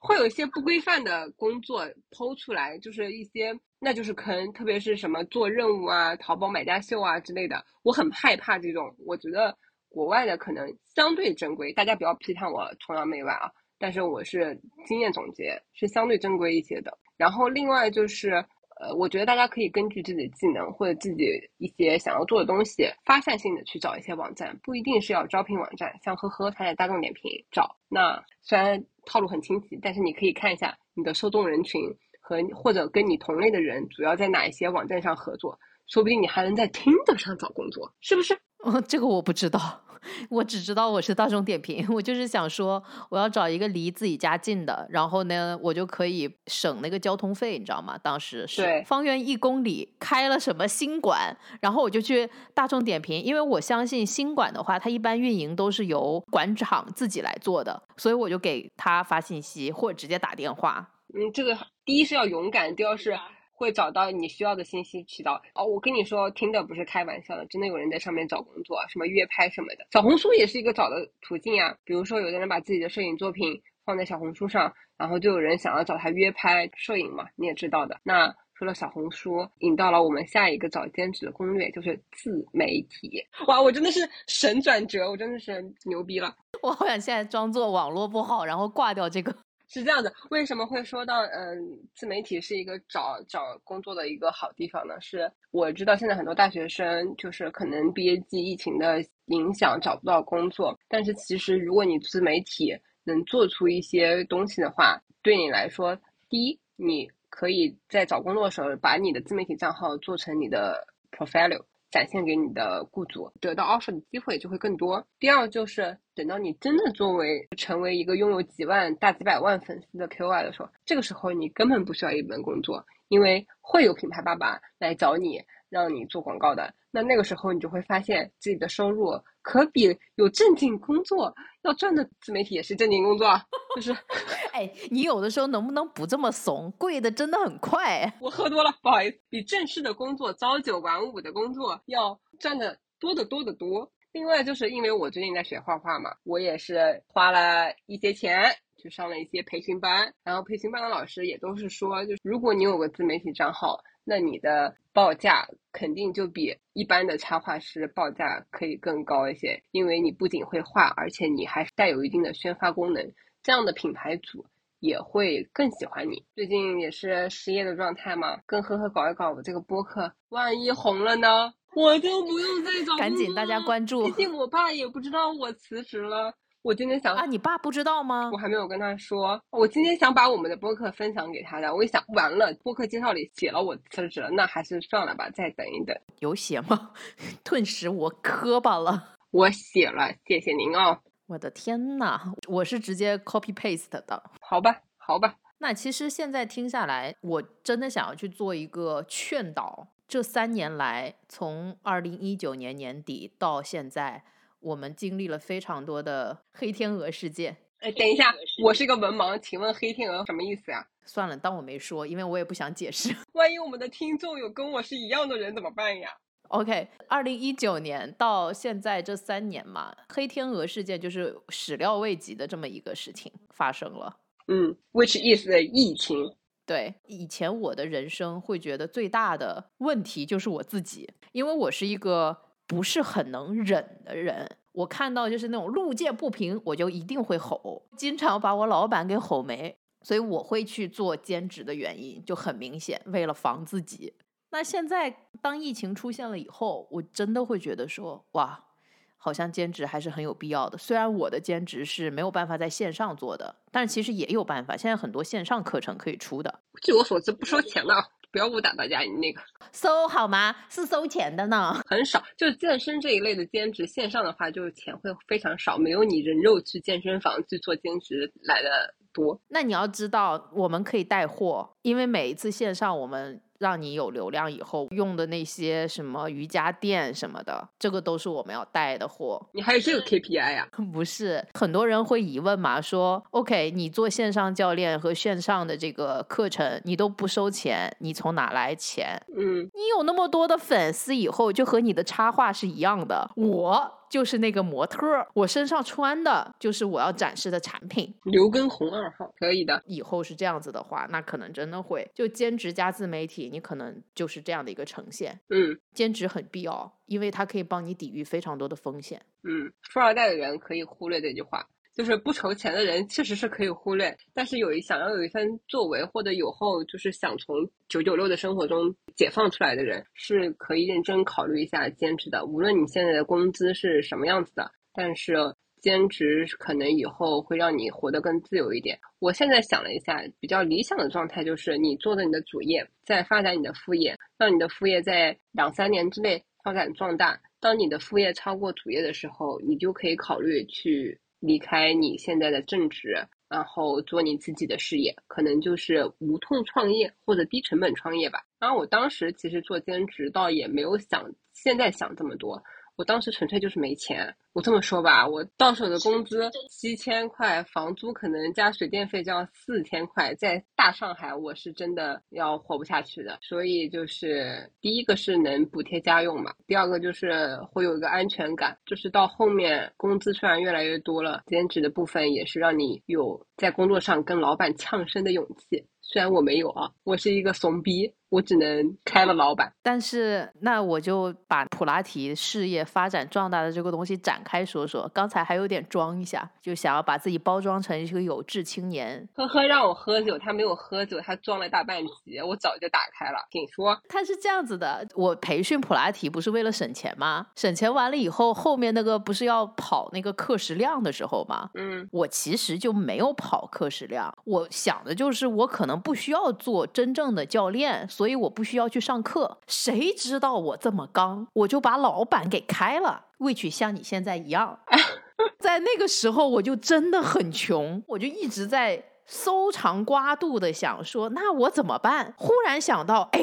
会有一些不规范的工作抛出来，就是一些那就是坑，特别是什么做任务啊、淘宝买家秀啊之类的，我很害怕这种。我觉得国外的可能相对正规，大家不要批判我崇洋媚外啊，但是我是经验总结，是相对正规一些的。然后另外就是。呃，我觉得大家可以根据自己的技能或者自己一些想要做的东西，发散性的去找一些网站，不一定是要招聘网站。像呵呵，它在大众点评找，那虽然套路很清晰，但是你可以看一下你的受众人群和或者跟你同类的人主要在哪一些网站上合作，说不定你还能在听的上找工作，是不是？
哦，这个我不知道。我只知道我是大众点评，我就是想说我要找一个离自己家近的，然后呢，我就可以省那个交通费，你知道吗？当时是方圆一公里开了什么新馆，然后我就去大众点评，因为我相信新馆的话，它一般运营都是由馆长自己来做的，所以我就给他发信息或者直接打电话。
嗯，这个第一是要勇敢，第二是。会找到你需要的信息渠道哦。我跟你说，听的不是开玩笑的，真的有人在上面找工作，什么约拍什么的。小红书也是一个找的途径啊。比如说，有的人把自己的摄影作品放在小红书上，然后就有人想要找他约拍摄影嘛，你也知道的。那除了小红书，引到了我们下一个找兼职的攻略，就是自媒体。哇，我真的是神转折，我真的是牛逼了。
我好想现在装作网络不好，然后挂掉这个。
是这样的，为什么会说到嗯，自媒体是一个找找工作的一个好地方呢？是我知道现在很多大学生就是可能毕业季疫情的影响找不到工作，但是其实如果你自媒体能做出一些东西的话，对你来说，第一，你可以在找工作的时候把你的自媒体账号做成你的 profile。展现给你的雇主，得到 offer 的机会就会更多。第二就是等到你真的作为成为一个拥有几万大几百万粉丝的 KOL 的时候，这个时候你根本不需要一本工作，因为会有品牌爸爸来找你，让你做广告的。那那个时候你就会发现自己的收入可比有正经工作要赚的自媒体也是正经工作，就是，
哎，你有的时候能不能不这么怂？贵的真的很快。
我喝多了，不好意思。比正式的工作朝九晚五的工作要赚的多得多得多。另外就是因为我最近在学画画嘛，我也是花了一些钱去上了一些培训班，然后培训班的老师也都是说，就是如果你有个自媒体账号。那你的报价肯定就比一般的插画师报价可以更高一些，因为你不仅会画，而且你还带有一定的宣发功能，这样的品牌组也会更喜欢你。最近也是失业的状态嘛，跟呵呵搞一搞我这个播客，万一红了呢，我就不用再找
赶紧大家关注，
毕竟我爸也不知道我辞职了。我今天想
啊，你爸不知道吗？
我还没有跟他说。我今天想把我们的播客分享给他的。我一想，完了，播客介绍里写了我辞职了，那还是算了吧，再等一等。
有写吗？顿时我磕巴了。
我写了，谢谢您哦。
我的天呐，我是直接 copy paste 的。
好吧，好吧。
那其实现在听下来，我真的想要去做一个劝导。这三年来，从二零一九年年底到现在。我们经历了非常多的黑天鹅事件。
哎，等一下，我是一个文盲，请问黑天鹅什么意思呀？
算了，当我没说，因为我也不想解释。
万一我们的听众有跟我是一样的人怎么办呀
？OK，二零一九年到现在这三年嘛，黑天鹅事件就是始料未及的这么一个事情发生了。
嗯，which is 疫情。
对，以前我的人生会觉得最大的问题就是我自己，因为我是一个。不是很能忍的人，我看到就是那种路见不平，我就一定会吼，经常把我老板给吼没，所以我会去做兼职的原因就很明显，为了防自己。那现在当疫情出现了以后，我真的会觉得说，哇，好像兼职还是很有必要的。虽然我的兼职是没有办法在线上做的，但是其实也有办法，现在很多线上课程可以出的。
据我所知，不收钱的。不要误导大家，你那个
收好吗？是收钱的呢，
很少。就是健身这一类的兼职，线上的话就是钱会非常少，没有你人肉去健身房去做兼职来的多。
那你要知道，我们可以带货，因为每一次线上我们让你有流量以后用的那些什么瑜伽垫什么的，这个都是我们要带的货。
你还有这个 KPI 呀、
不是很多人会疑问嘛，说 OK，你做线上教练和线上的这个课程，你都不收钱，你从哪来钱？
嗯，
你有那么多的粉丝以后，就和你的插画是一样的。我就是那个模特儿，我身上穿的就是我要展示的产品。
刘畊宏二号可以的。
以后是这样子的话，那可能真的会就兼职加自媒体，你可能就是这样的一个呈现。
嗯
兼职很必要，因为它可以帮你抵御非常多的风险。
嗯，富二代的人可以忽略这句话。就是不愁钱的人确实是可以忽略，但是有一想要有一番作为或者有后就是想从九九六的生活中解放出来的人，是可以认真考虑一下兼职的。无论你现在的工资是什么样子的，但是兼职可能以后会让你活得更自由一点。我现在想了一下，比较理想的状态就是你做着你的主业，在发展你的副业，让你的副业在两三年之内发展壮大。当你的副业超过主业的时候，你就可以考虑去。离开你现在的正职，然后做你自己的事业，可能就是无痛创业或者低成本创业吧。然后我当时其实做兼职，倒也没有想现在想这么多。我当时纯粹就是没钱。我这么说吧，我到手的工资七千块，房租可能加水电费就要四千块，在大上海我是真的要活不下去的。所以就是第一个是能补贴家用嘛，第二个就是会有一个安全感，就是到后面工资虽然越来越多了，兼职的部分也是让你有在工作上跟老板呛声的勇气。虽然我没有啊，我是一个怂逼，我只能开了老板。
但是那我就把普拉提事业发展壮大的这个东西展开说说。刚才还有点装一下，就想要把自己包装成一个有志青年。
呵呵，让我喝酒，他没有喝酒，他装了大半集，我早就打开了。请说，
他是这样子的，我培训普拉提不是为了省钱吗？省钱完了以后，后面那个不是要跑那个课时量的时候吗？
嗯，
我其实就没有跑课时量，我想的就是我可能不需要做真正的教练，所以我不需要去上课。谁知道我这么刚，我就把老板给开了。which 像你现在一样，在那个时候我就真的很穷，我就一直在搜肠刮肚的想说，那我怎么办？忽然想到，哎。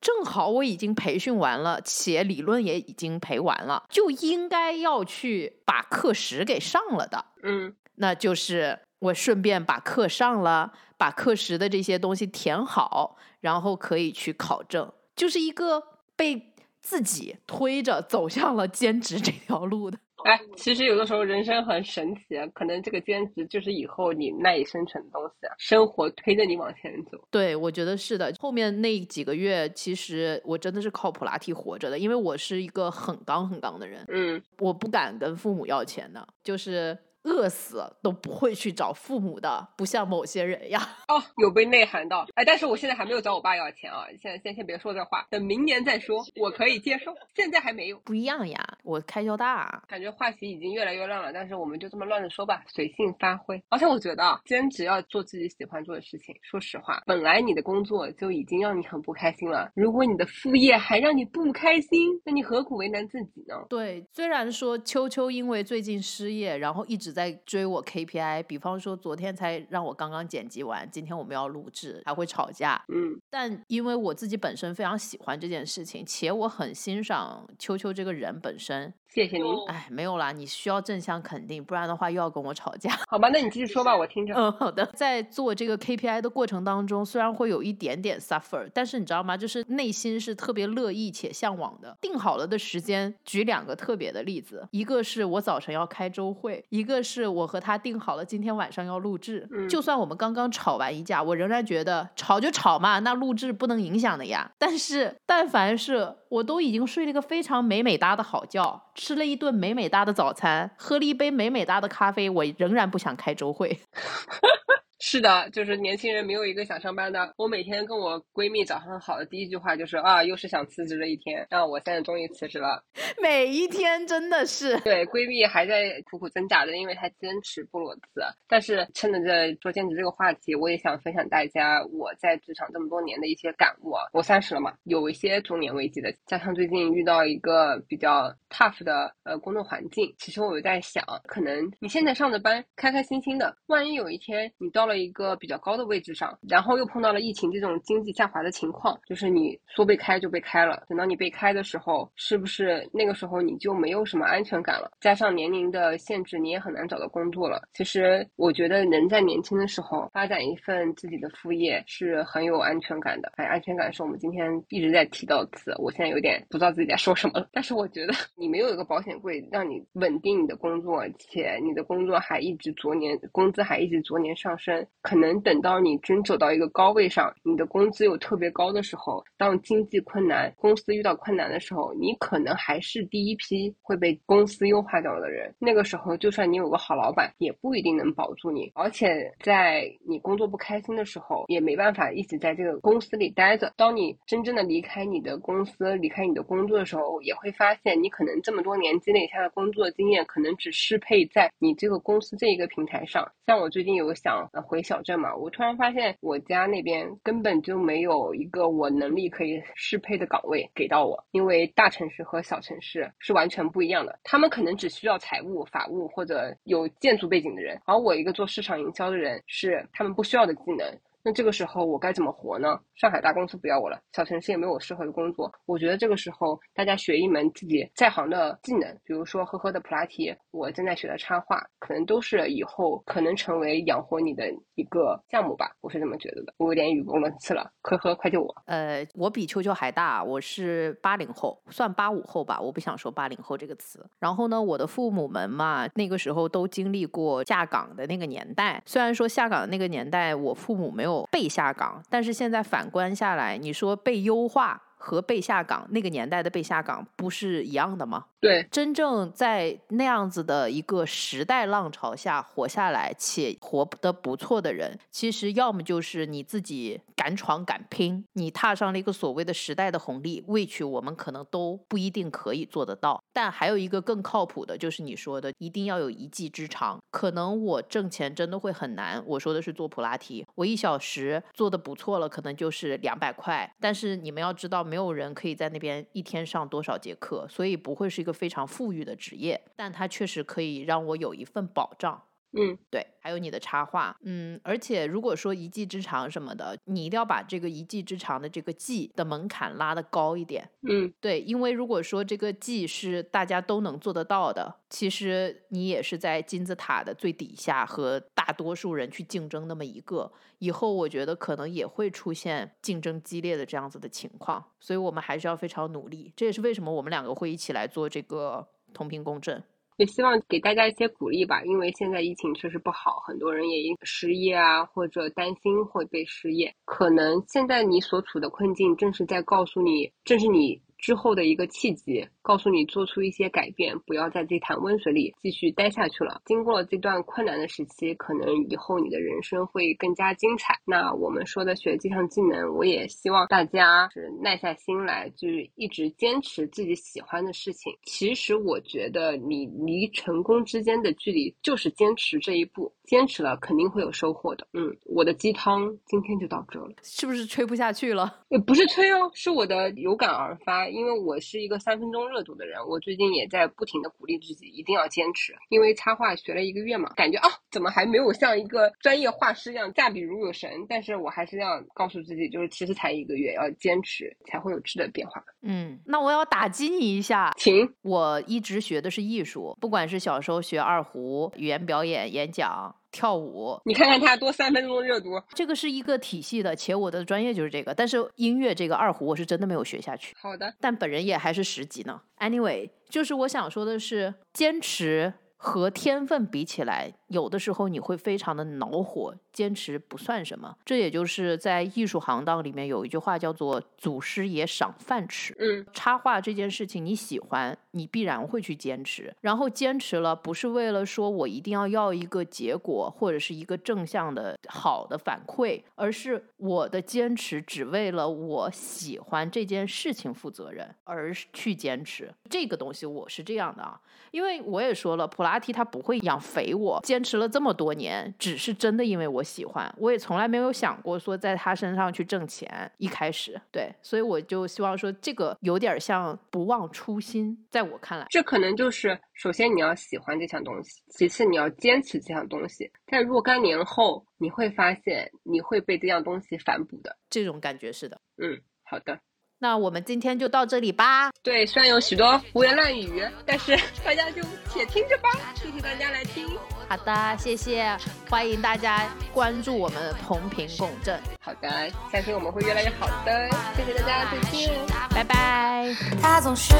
正好我已经培训完了，且理论也已经培完了，就应该要去把课时给上了的。
嗯，
那就是我顺便把课上了，把课时的这些东西填好，然后可以去考证，就是一个被自己推着走向了兼职这条路的。
哎，其实有的时候人生很神奇，可能这个兼职就是以后你赖以生存的东西，生活推着你往前走。
对，我觉得是的。后面那几个月，其实我真的是靠普拉提活着的，因为我是一个很刚很刚的人，
嗯，
我不敢跟父母要钱的，就是。饿死都不会去找父母的，不像某些人呀。
哦，有被内涵到。哎，但是我现在还没有找我爸要钱啊，现在先先别说这话，等明年再说，我可以接受。现在还没有，
不一样呀，我开销大。
感觉话题已经越来越乱了，但是我们就这么乱着说吧，随性发挥。而且我觉得啊，兼职要做自己喜欢做的事情。说实话，本来你的工作就已经让你很不开心了，如果你的副业还让你不开心，那你何苦为难自己呢？
对，虽然说秋秋因为最近失业，然后一直在追我 KPI，比方说昨天才让我刚刚剪辑完，今天我们要录制，还会吵架。
嗯，
但因为我自己本身非常喜欢这件事情，且我很欣赏秋秋这个人本身。
谢谢您。
哎，没有啦，你需要正向肯定，不然的话又要跟我吵架。
好吧，那你继续说吧，我听着。
嗯，好的。在做这个 KPI 的过程当中，虽然会有一点点 suffer，但是你知道吗？就是内心是特别乐意且向往的。定好了的时间，举两个特别的例子，一个是我早晨要开周会，一个是我和他定好了今天晚上要录制。
嗯
就算我们刚刚吵完一架，我仍然觉得吵就吵嘛，那录制不能影响的呀。但是但凡是我都已经睡了一个非常美美哒的好觉，吃了一顿美美哒的早餐，喝了一杯美美哒的咖啡，我仍然不想开周会。
是的，就是年轻人没有一个想上班的。我每天跟我闺蜜早上好的第一句话就是啊，又是想辞职的一天。然后我现在终于辞职了。
每一天真的是，
对，闺蜜还在苦苦挣扎着，因为她坚持不裸辞。但是趁着这做兼职这个话题，我也想分享大家我在职场这么多年的一些感悟啊。我三十了嘛，有一些中年危机的，加上最近遇到一个比较 tough 的呃工作环境，其实我有在想，可能你现在上着班开开心心的，万一有一天你到了一个比较高的位置上，然后又碰到了疫情这种经济下滑的情况，就是你说被开就被开了，等到你被开的时候，是不是那个时候你就没有什么安全感了？加上年龄的限制，你也很难找到工作了。其实我觉得人在年轻的时候发展一份自己的副业是很有安全感的。哎，安全感是我们今天一直在提到的词，我现在有点不知道自己在说什么了。但是我觉得 你没有一个保险柜让你稳定你的工作，且你的工作还一直逐年工资还一直逐年上升，可能等到你真走到一个高位上，你的工资又特别高的时候，当经济困难，公司遇到困难的时候，你可能还是第一批会被公司优化掉的人。那个时候，就算你有个好老板，也不一定能保住你。而且在你工作不开心的时候，也没办法一直在这个公司里待着。当你真正的离开你的公司，离开你的工作的时候，也会发现你可能这么多年积累下的工作经验，可能只适配在你这个公司这一个平台上。像我最近有想回小镇嘛，我突然发现我家那边根本就没有一个我能力可以适配的岗位给到我，因为大城市和小城市是完全不一样的。他们可能只需要财务、法务或者有建筑背景的人，而我一个做市场营销的人是他们不需要的技能。那这个时候我该怎么活呢？上海大公司不要我了，小城市也没有我适合的工作。我觉得这个时候大家学一门自己在行的技能，比如说呵呵的普拉提，我正在学的插画，可能都是以后可能成为养活你的一个项目吧。我是这么觉得的。我有点语无伦次了，呵呵，快救我！
呃，我比秋秋还大，我是八零后，算八五后吧。我不想说八零后这个词。然后呢，我的父母们嘛，那个时候都经历过下岗的那个年代。虽然说下岗的那个年代，我父母没有。被下岗，但是现在反观下来，你说被优化。和被下岗那个年代的被下岗不是一样的吗？
对，
真正在那样子的一个时代浪潮下活下来且活得不错的人，其实要么就是你自己敢闯敢拼，你踏上了一个所谓的时代的红利，未取我们可能都不一定可以做得到。但还有一个更靠谱的，就是你说的，一定要有一技之长。可能我挣钱真的会很难，我说的是做普拉提，我一小时做的不错了，可能就是两百块。但是你们要知道。没有人可以在那边一天上多少节课，所以不会是一个非常富裕的职业，但它确实可以让我有一份保障。
嗯，
对，还有你的插画，嗯，而且如果说一技之长什么的，你一定要把这个一技之长的这个技的门槛拉得高一点。
嗯，
对，因为如果说这个技是大家都能做得到的，其实你也是在金字塔的最底下和大多数人去竞争那么一个，以后我觉得可能也会出现竞争激烈的这样子的情况，所以我们还是要非常努力。这也是为什么我们两个会一起来做这个同频共振。
也希望给大家一些鼓励吧，因为现在疫情确实不好，很多人也失业啊，或者担心会被失业。可能现在你所处的困境，正是在告诉你，正是你。之后的一个契机，告诉你做出一些改变，不要在这潭温水里继续待下去了。经过了这段困难的时期，可能以后你的人生会更加精彩。那我们说的学这项技能，我也希望大家是耐下心来，就是一直坚持自己喜欢的事情。其实我觉得你离成功之间的距离就是坚持这一步，坚持了肯定会有收获的。嗯，我的鸡汤今天就到这了，
是不是吹不下去了？
也不是吹哦，是我的有感而发。因为我是一个三分钟热度的人，我最近也在不停的鼓励自己一定要坚持。因为插画学了一个月嘛，感觉啊，怎么还没有像一个专业画师一样下笔如有神？但是我还是要告诉自己，就是其实才一个月，要坚持才会有质的变化。
嗯，那我要打击你一下，
请。
我一直学的是艺术，不管是小时候学二胡、语言表演、演讲。跳舞，
你看看他多三分钟热度，
这个是一个体系的，且我的专业就是这个。但是音乐这个二胡，我是真的没有学下去。
好的，
但本人也还是十级呢。Anyway，就是我想说的是，坚持和天分比起来。有的时候你会非常的恼火，坚持不算什么。这也就是在艺术行当里面有一句话叫做“祖师爷赏饭吃”。
嗯，
插画这件事情你喜欢，你必然会去坚持。然后坚持了，不是为了说我一定要要一个结果或者是一个正向的好的反馈，而是我的坚持只为了我喜欢这件事情负责任而去坚持。这个东西我是这样的啊，因为我也说了，普拉。阿 T 他不会养肥我，坚持了这么多年，只是真的因为我喜欢，我也从来没有想过说在他身上去挣钱。一开始，对，所以我就希望说这个有点像不忘初心，在我看来，
这可能就是首先你要喜欢这项东西，其次你要坚持这项东西，在若干年后你会发现你会被这样东西反哺的，
这种感觉是的。
嗯，好的。
那我们今天就到这里吧。
对，虽然有许多胡言乱语，但是 大家就且听着吧。谢谢大家来听。
好的，谢谢，欢迎大家关注我们同频共振。
好的，相信我们会越来越好的。谢谢大家，再见，
拜拜。
他总是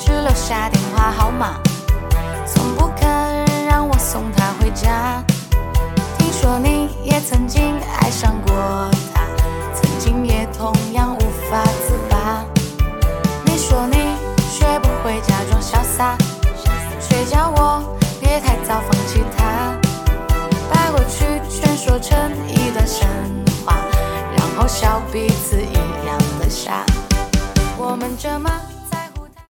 只留下电话号码，从不肯让我送他回家。听说你也曾经爱上过他，曾经也同样无法你说你学不会假装潇洒，却叫我别太早放弃。他把过去全说成一段神话，然后笑彼此一样的傻。我们这么。